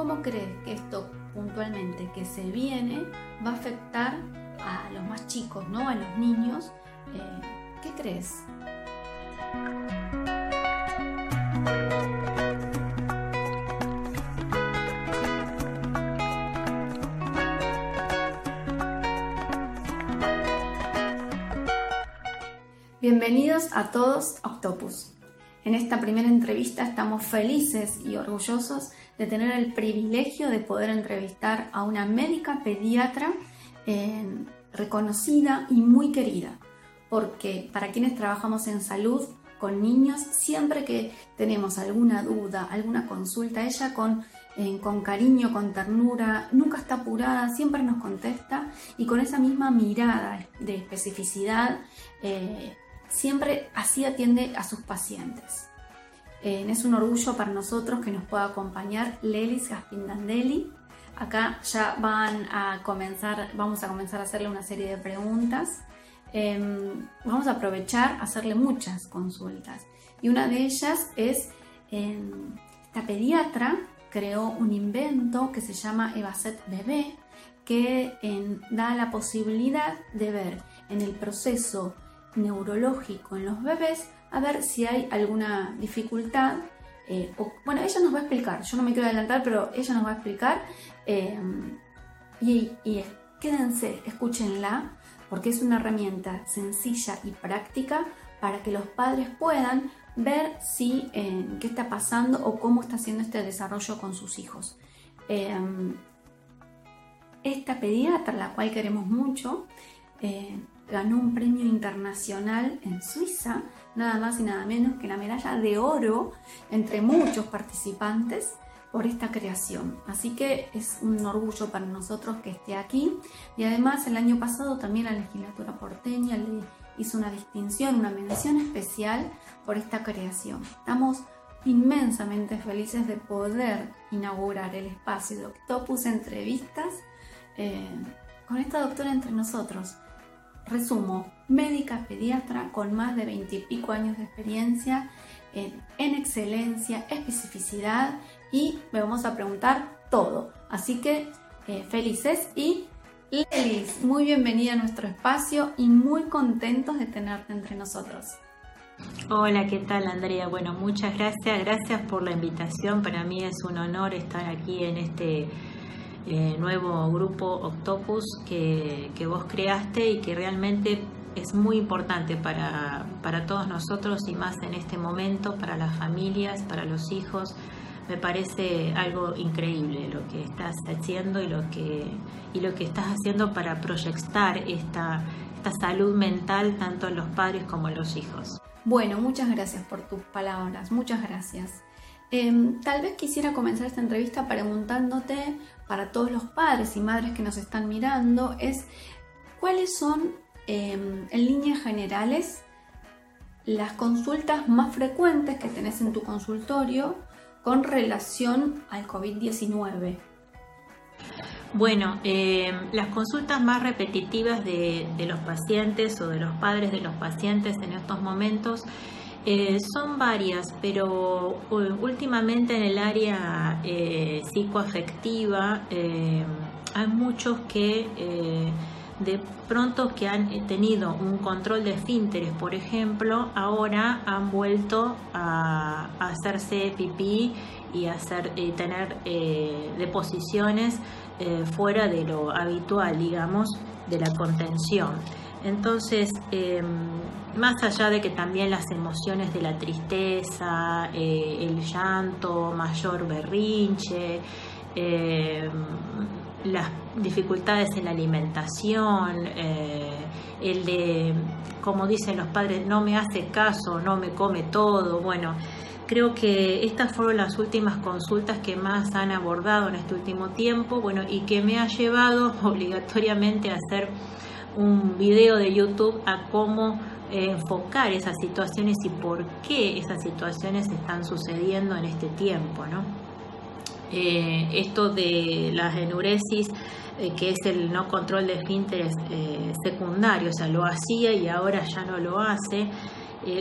¿cómo crees que esto puntualmente que se viene va a afectar a los más chicos, ¿no? a los niños? Eh, ¿Qué crees? Bienvenidos a todos a Octopus. En esta primera entrevista estamos felices y orgullosos de tener el privilegio de poder entrevistar a una médica pediatra eh, reconocida y muy querida, porque para quienes trabajamos en salud con niños, siempre que tenemos alguna duda, alguna consulta, ella con, eh, con cariño, con ternura, nunca está apurada, siempre nos contesta y con esa misma mirada de especificidad eh, siempre así atiende a sus pacientes. Eh, es un orgullo para nosotros que nos pueda acompañar Lelis Gaspindandelli. Acá ya van a comenzar, vamos a comenzar a hacerle una serie de preguntas. Em, vamos a aprovechar a hacerle muchas consultas. Y una de ellas es, em, esta pediatra creó un invento que se llama Evacet Bebé, que da la posibilidad de ver en el proceso neurológico en los bebés a ver si hay alguna dificultad. Eh, bueno, ella nos va a explicar, yo no me quiero adelantar, pero ella nos va a explicar. Eh, y, quédense, escúchenla, porque es una herramienta sencilla y práctica para que los padres puedan ver si eh, qué está pasando o cómo está haciendo este desarrollo con sus hijos. esta pediatra, la cual queremos mucho, ganó un premio internacional en Suiza, nada más y nada menos que la medalla de oro entre muchos participantes por esta creación. Así que es un orgullo para nosotros que esté aquí. Y además el año pasado también la legislatura porteña le hizo una distinción, una mención especial por esta creación. Estamos inmensamente felices de poder inaugurar el espacio de Octopus Entrevistas eh, con esta doctora entre nosotros. Resumo, médica pediatra con más de 20 y pico años de experiencia en, excelencia, especificidad y me vamos a preguntar todo. Así que eh, felices y Lelis, muy bienvenida a nuestro espacio y muy contentos de tenerte entre nosotros. Hola, ¿qué tal Andrea? Bueno, muchas gracias, gracias por la invitación. Para mí es un honor estar aquí en este eh, nuevo grupo Octopus que, vos creaste y que realmente es muy importante para, para todos nosotros y más en este momento, para las familias, para los hijos. Me parece algo increíble lo que estás haciendo y lo que, y lo que estás haciendo para proyectar esta, esta salud mental tanto en los padres como en los hijos. Bueno, muchas gracias por tus palabras, muchas gracias. Em, tal vez quisiera comenzar esta entrevista preguntándote para todos los padres y madres que nos están mirando es cuáles son em, en líneas generales las consultas más frecuentes que tenés en tu consultorio con relación al COVID-19. Bueno, em, las consultas más repetitivas de, los pacientes o de los padres de los pacientes en estos momentos eh, son varias, pero últimamente en el área eh, psicoafectiva eh, hay muchos que de pronto que han tenido un control de esfínteres, por ejemplo, ahora han vuelto a, hacerse pipí y hacer tener deposiciones fuera de lo habitual, digamos, de la contención. Entonces, em, más allá de que también las emociones de la tristeza, eh, el llanto, mayor berrinche, em, las dificultades en la alimentación, eh, el de, como dicen los padres, no me hace caso, no me come todo, bueno, creo que estas fueron las últimas consultas que más han abordado en este último tiempo, bueno, y que me ha llevado obligatoriamente a hacer un video de YouTube a cómo eh, enfocar esas situaciones y por qué esas situaciones están sucediendo en este tiempo. ¿no? Eh, esto de las enuresis, eh, que es el no control de esfínteres secundario, o sea, lo hacía y ahora ya no lo hace,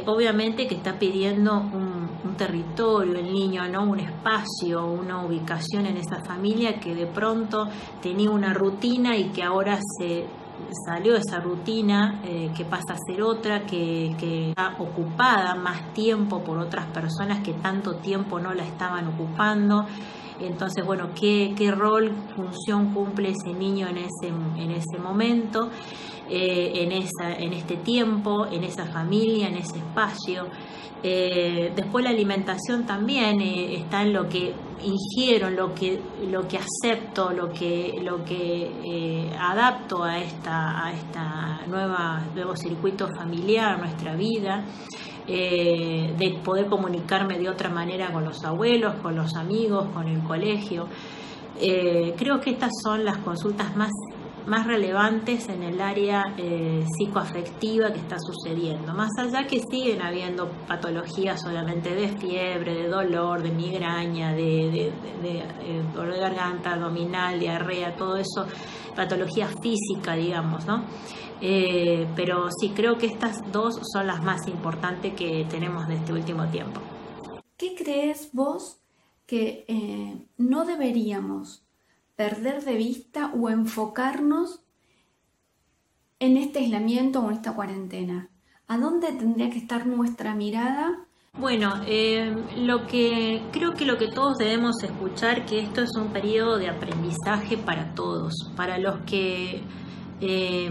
obviamente que está pidiendo un, territorio el niño, ¿no? un espacio, una ubicación en esa familia que de pronto tenía una rutina y que ahora se salió esa rutina, eh, que pasa a ser otra, que, que, está ocupada más tiempo por otras personas que tanto tiempo no la estaban ocupando. Entonces, bueno, ¿qué, qué rol, función cumple ese niño en ese, en ese momento, eh, en, esa, en este tiempo, en esa familia, en ese espacio? Eh, después la alimentación también eh, está en lo que ingiero, lo que, lo que acepto, lo que, lo que adapto a esta, a esta nuevo circuito familiar, nuestra vida. de poder comunicarme de otra manera con los abuelos, con los amigos, con el colegio. creo que estas son las consultas más más relevantes en el área eh, psicoafectiva que está sucediendo. Más allá que siguen habiendo patologías solamente de fiebre, de dolor, de migraña, de, eh, dolor de garganta, abdominal, diarrea, todo eso, patología física, digamos, ¿no? Eh, pero sí, creo que estas dos son las más importantes que tenemos de este último tiempo. ¿Qué crees vos que no deberíamos perder de vista o enfocarnos en este aislamiento o en esta cuarentena? ¿A dónde tendría que estar nuestra mirada? Bueno, eh, lo que creo que lo que todos debemos escuchar que esto es un periodo de aprendizaje para todos, para los que eh,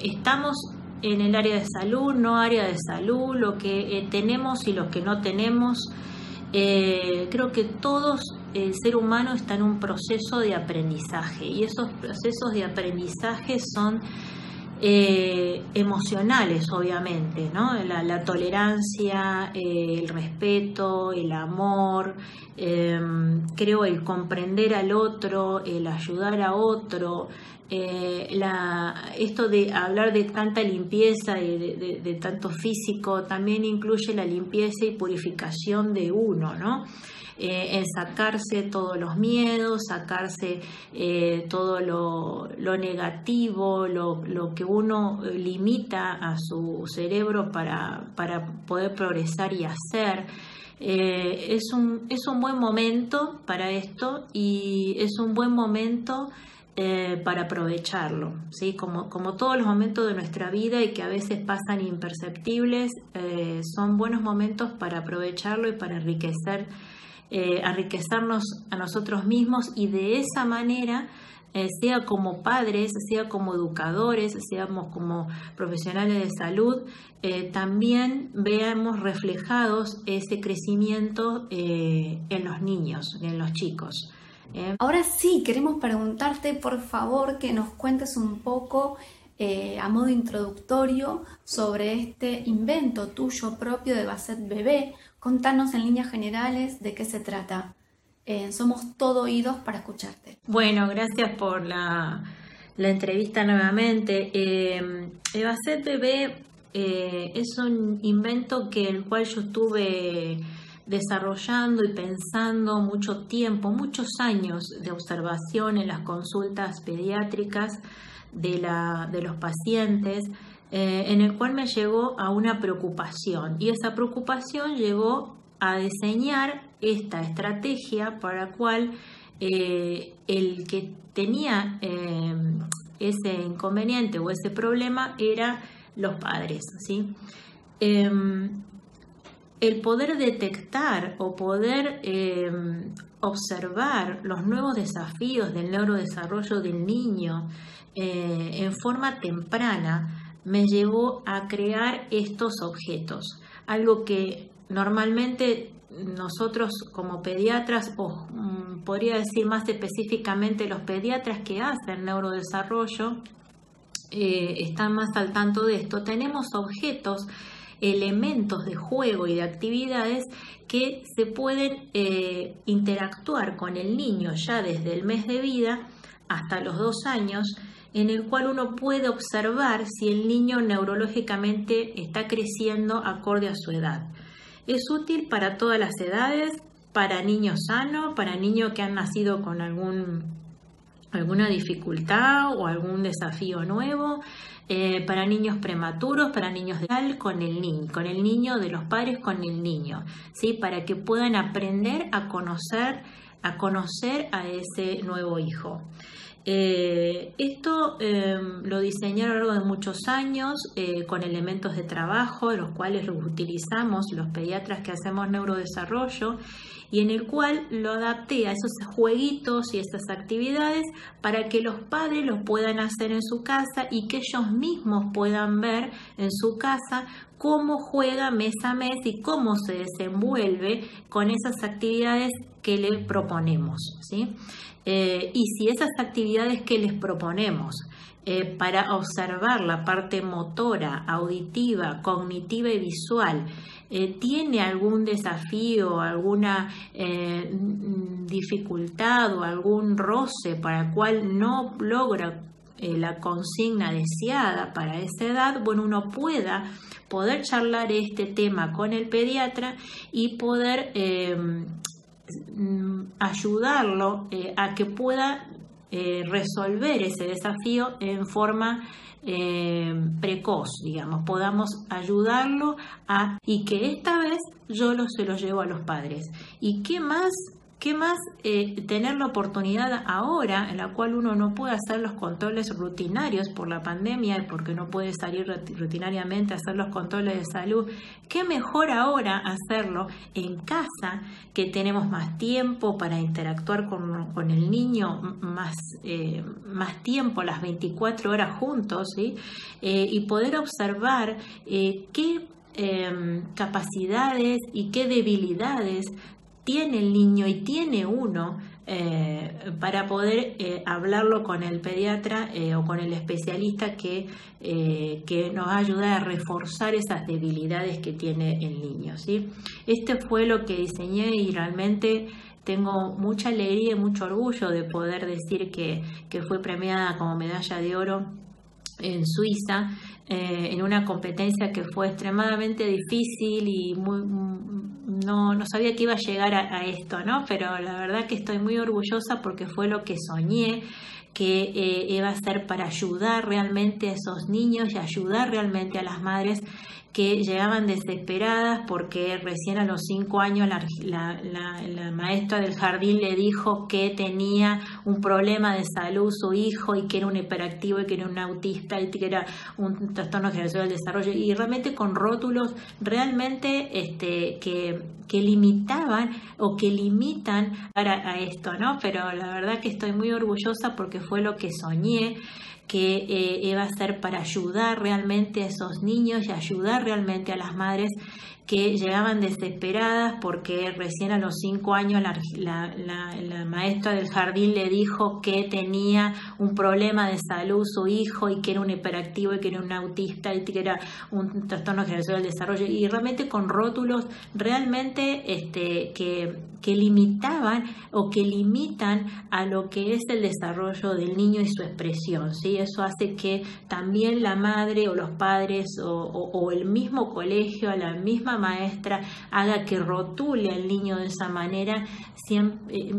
estamos en el área de salud, no área de salud, lo que eh, tenemos y los que no tenemos. creo que todos el ser humano está en un proceso de aprendizaje y esos procesos de aprendizaje son eh, emocionales, obviamente, ¿no? La, tolerancia, eh, el respeto, el amor, em, creo el comprender al otro, el ayudar a otro, eh, esto de hablar de tanta limpieza y de, de tanto físico también incluye la limpieza y purificación de uno, ¿no? Eh, sacarse todos los miedos, sacarse eh, todo lo, negativo, lo, que uno limita a su cerebro para, para poder progresar y hacer. Eh, es, un, es un buen momento para esto y es un buen momento para aprovecharlo, ¿sí? como, como todos los momentos de nuestra vida y que a veces pasan imperceptibles, son buenos momentos para aprovecharlo y para enriquecer eh, enriquecernos a nosotros mismos y de esa manera, eh, sea como padres, sea como educadores, seamos como profesionales de salud, eh, también veamos reflejados ese crecimiento en los niños, en los chicos. Ahora sí, queremos preguntarte por favor que nos cuentes un poco a modo introductorio sobre este invento tuyo propio de Basset Bebé, Contanos en líneas generales de qué se trata. Eh, somos todo oídos para escucharte. Bueno, gracias por la, entrevista nuevamente. Eh, Evacet Bebé eh, es un invento que el cual yo estuve desarrollando y pensando mucho tiempo, muchos años de observación en las consultas pediátricas de, la, de los pacientes eh, en el cual me llegó a una preocupación y esa preocupación llegó a diseñar esta estrategia para cual eh, el que tenía eh, ese inconveniente o ese problema era los padres. ¿sí? Em, el poder detectar o poder em, observar los nuevos desafíos del neurodesarrollo del niño en forma temprana me llevó a crear estos objetos, algo que normalmente nosotros como pediatras, o mm, podría decir más específicamente los pediatras que hacen neurodesarrollo, eh, están más al tanto de esto, tenemos objetos, elementos de juego y de actividades que se pueden eh, interactuar con el niño ya desde el mes de vida hasta los dos años en el cual uno puede observar si el niño neurológicamente está creciendo acorde a su edad. Es útil para todas las edades, para niños sanos, para niños que han nacido con alguna dificultad o algún desafío nuevo eh, para niños prematuros, para niños de con el niño, con el niño de los padres con el niño, ¿sí? para que puedan aprender a conocer a conocer a ese nuevo hijo. Eh, esto em, lo diseñé a lo largo de muchos años eh, con elementos de trabajo, los cuales los utilizamos los pediatras que hacemos neurodesarrollo y en el cual lo adapté a esos jueguitos y esas actividades para que los padres los puedan hacer en su casa y que ellos mismos puedan ver en su casa cómo juega mes a mes y cómo se desenvuelve con esas actividades que le proponemos. ¿sí? Eh, y si esas actividades que les proponemos eh, para observar la parte motora, auditiva, cognitiva y visual, eh, tiene algún desafío, alguna dificultad o algún roce para el cual no logra la consigna deseada para esa edad, bueno, uno pueda poder charlar este tema con el pediatra y poder ayudarlo eh, a que pueda eh, resolver ese desafío en forma eh, precoz, digamos, podamos ayudarlo a y que esta vez yo se lo llevo a los padres. ¿Y qué más ¿Qué más eh, tener la oportunidad ahora en la cual uno no puede hacer los controles rutinarios por la pandemia y porque no puede salir rutinariamente a hacer los controles de salud? ¿Qué mejor ahora hacerlo en casa que tenemos más tiempo para interactuar con, el niño, más, eh, más tiempo, las 24 horas juntos ¿sí? Eh, y poder observar qué em, capacidades y qué debilidades tiene el niño y tiene uno eh, para poder eh, hablarlo con el pediatra eh, o con el especialista que, que nos ayuda a reforzar esas debilidades que tiene el niño. ¿sí? Este fue lo que diseñé y realmente tengo mucha alegría y mucho orgullo de poder decir que, que fue premiada como medalla de oro en Suiza en una competencia que fue extremadamente difícil y muy, no, no sabía que iba a llegar a, esto, ¿no? Pero la verdad que estoy muy orgullosa porque fue lo que soñé que eh, iba a ser para ayudar realmente a esos niños y ayudar realmente a las madres que llegaban desesperadas porque recién a los cinco años la, maestra del jardín le dijo que tenía un problema de salud su hijo y que era un hiperactivo y que era un autista y que era un trastorno generacional del desarrollo y realmente con rótulos realmente este, que, que limitaban o que limitan a, esto, ¿no? Pero la verdad que estoy muy orgullosa porque fue lo que soñé que eh, iba a ser para ayudar realmente a esos niños y ayudar realmente a las madres que llegaban desesperadas porque recién a los cinco años la, maestra del jardín le dijo que tenía un problema de salud su hijo y que era un hiperactivo y que era un autista y que era un trastorno generacional del desarrollo y realmente con rótulos realmente este, que, que limitaban o que limitan a lo que es el desarrollo del niño y su expresión. ¿sí? Eso hace que también la madre o los padres o, el mismo colegio, la misma maestra haga que rotule al niño de esa manera, siempre,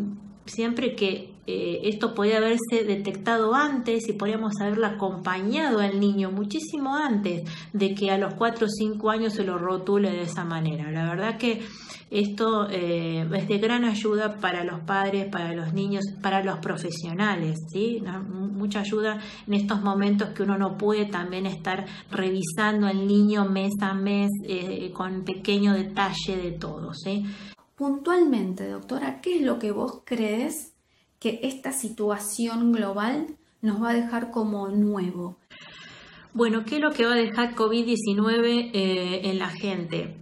siempre que eh, esto podía haberse detectado antes y podríamos haberlo acompañado al niño muchísimo antes de que a los 4 o 5 años se lo rotule de esa manera. La verdad que esto eh, es de gran ayuda para los padres, para los niños, para los profesionales, ¿sí? mucha ayuda en estos momentos que uno no puede también estar revisando al niño mes a mes eh, con pequeño detalle de todo. ¿sí? Puntualmente, doctora, ¿qué es lo que vos crees que esta situación global nos va a dejar como nuevo? Bueno, ¿qué es lo que va a dejar COVID-19 eh, en la gente?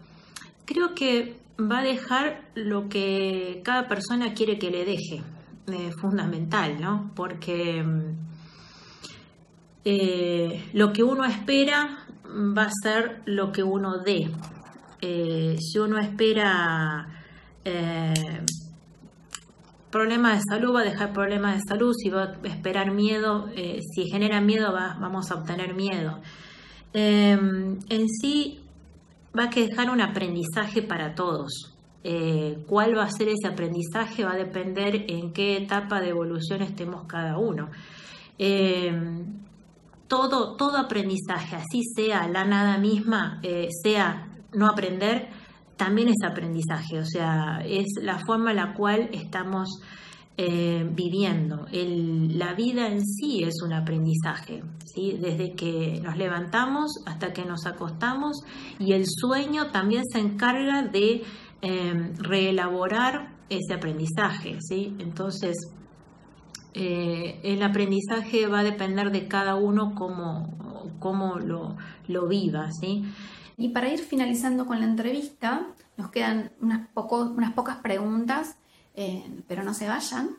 Creo que va a dejar lo que cada persona quiere que le deje, eh, fundamental, ¿no? Porque eh, lo que uno espera va a ser lo que uno dé. si uno espera problemas de salud, va a dejar problemas de salud, si va a esperar miedo, eh, si genera miedo vamos a obtener miedo. Em, en sí va a dejar un aprendizaje para todos. eh, cuál va a ser ese aprendizaje va a depender en qué etapa de evolución estemos cada uno. Eh, todo, todo aprendizaje, así sea la nada misma, eh, sea no aprender, también es aprendizaje, o sea, es la forma en la cual estamos viviendo. la vida en sí es un aprendizaje, ¿sí? desde que nos levantamos hasta que nos acostamos y el sueño también se encarga de Em, reelaborar ese aprendizaje, ¿sí? Entonces, eh, el aprendizaje va a depender de cada uno cómo, cómo lo, lo, viva, ¿sí? Y para ir finalizando con la entrevista, nos quedan unas, pocas preguntas, eh, pero no se vayan.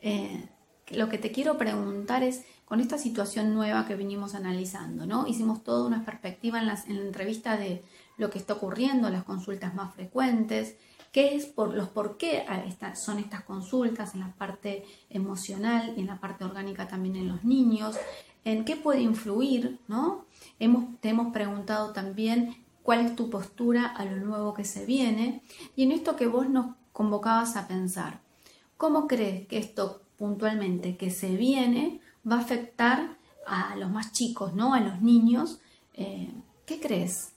Eh, lo que te quiero preguntar es, con esta situación nueva que venimos analizando, ¿no? Hicimos toda una perspectiva en, en la entrevista de lo que está ocurriendo, las consultas más frecuentes, qué es por los por qué son estas consultas en la parte emocional y en la parte orgánica también en los niños, en qué puede influir, ¿no? Hemos, te hemos preguntado también cuál es tu postura a lo nuevo que se viene y en esto que vos nos convocabas a pensar, ¿cómo crees que esto puntualmente que se viene va a afectar a los más chicos, ¿no? A los niños. Eh, ¿Qué crees?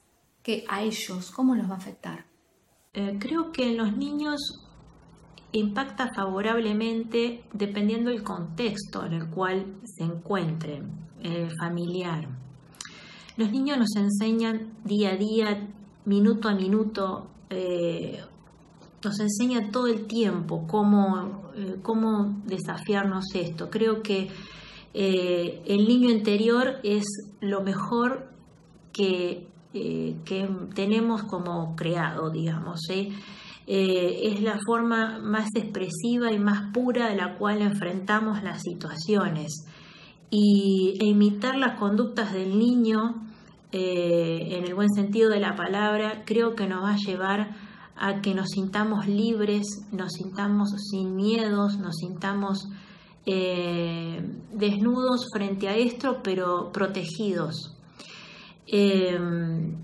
que a ellos? ¿Cómo los va a afectar? Eh, creo que los niños impacta favorablemente dependiendo del contexto en el cual se encuentren, eh, familiar. Los niños nos enseñan día a día, minuto a minuto, eh, nos enseña todo el tiempo cómo, cómo desafiarnos esto. Creo que el niño interior es lo mejor que eh, que tenemos como creado, digamos. ¿eh? Eh, es la forma más expresiva y más pura de la cual enfrentamos las situaciones. Y imitar las conductas del niño, en el buen sentido de la palabra, creo que nos va a llevar a que nos sintamos libres, nos sintamos sin miedos, nos sintamos desnudos frente a esto, pero protegidos, el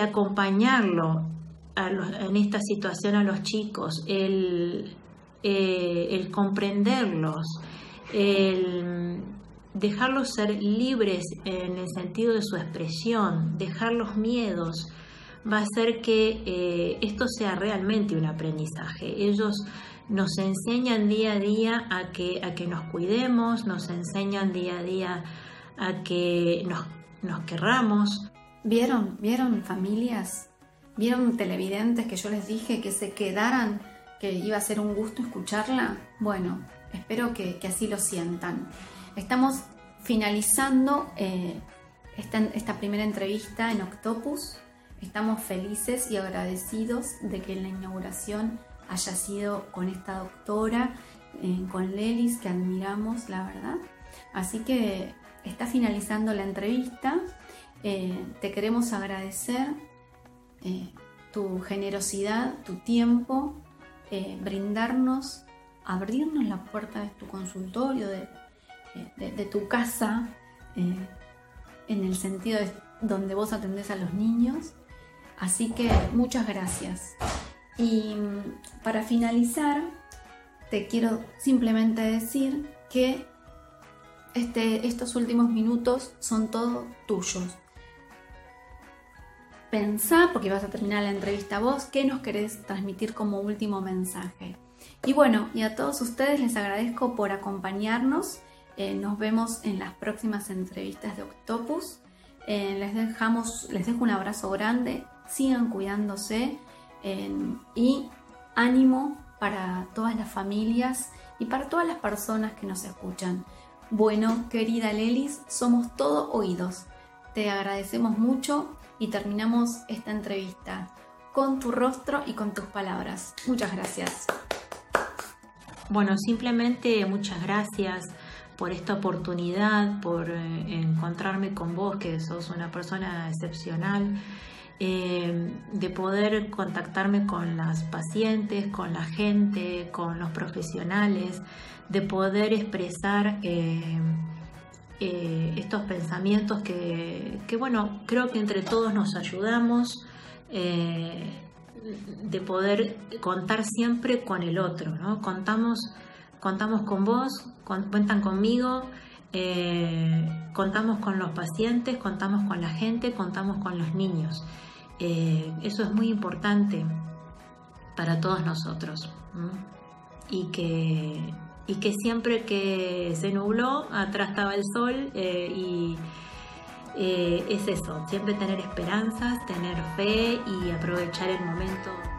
acompañarlo en esta situación a los chicos, el, eh, el comprenderlos, el dejarlos ser libres en el sentido de su expresión, dejar los miedos, va a hacer que eh, esto sea realmente un aprendizaje. Ellos nos enseñan día a día a que, a que nos cuidemos, nos enseñan día a día a que nos nos querramos. ¿Vieron? ¿Vieron familias? ¿Vieron televidentes que yo les dije que se quedaran, que iba a ser un gusto escucharla? Bueno, espero que, así lo sientan. Estamos finalizando eh, esta, primera entrevista en Octopus. Estamos felices y agradecidos de que la inauguración haya sido con esta doctora, eh, con Lelis, que admiramos, la verdad. Así que está finalizando la entrevista. Eh, te queremos agradecer eh, tu generosidad, tu tiempo, eh, brindarnos, abrirnos la puerta de tu consultorio, de, tu casa, en el sentido de donde vos atendés a los niños. Así que muchas gracias. Y mm, para finalizar, te quiero simplemente decir que este, estos últimos minutos son todos tuyos. Pensá, porque vas a terminar la entrevista vos, qué nos querés transmitir como último mensaje. Y bueno, y a todos ustedes les agradezco por acompañarnos. Eh, nos vemos en las próximas entrevistas de Octopus. Eh, les, dejamos, les dejo un abrazo grande. Sigan cuidándose y ánimo para todas las familias y para todas las personas que nos escuchan. Bueno, querida Lelis, somos todo oídos. Te agradecemos mucho y terminamos esta entrevista con tu rostro y con tus palabras. Muchas gracias. Bueno, simplemente muchas gracias por esta oportunidad, por eh, encontrarme con vos, que sos una persona excepcional, eh, de poder contactarme con las pacientes, con la gente, con los profesionales, de poder expresar eh, eh, estos pensamientos que, bueno, creo que entre todos nos ayudamos, eh, de poder contar siempre con el otro, ¿no? Contamos, contamos con vos, cuentan conmigo, eh, contamos con los pacientes, contamos con la gente, contamos con los niños. Eso es muy importante para todos nosotros. Y que, y que siempre que se nubló, atrás estaba el sol eh, y es eso, siempre tener esperanzas, tener fe y aprovechar el momento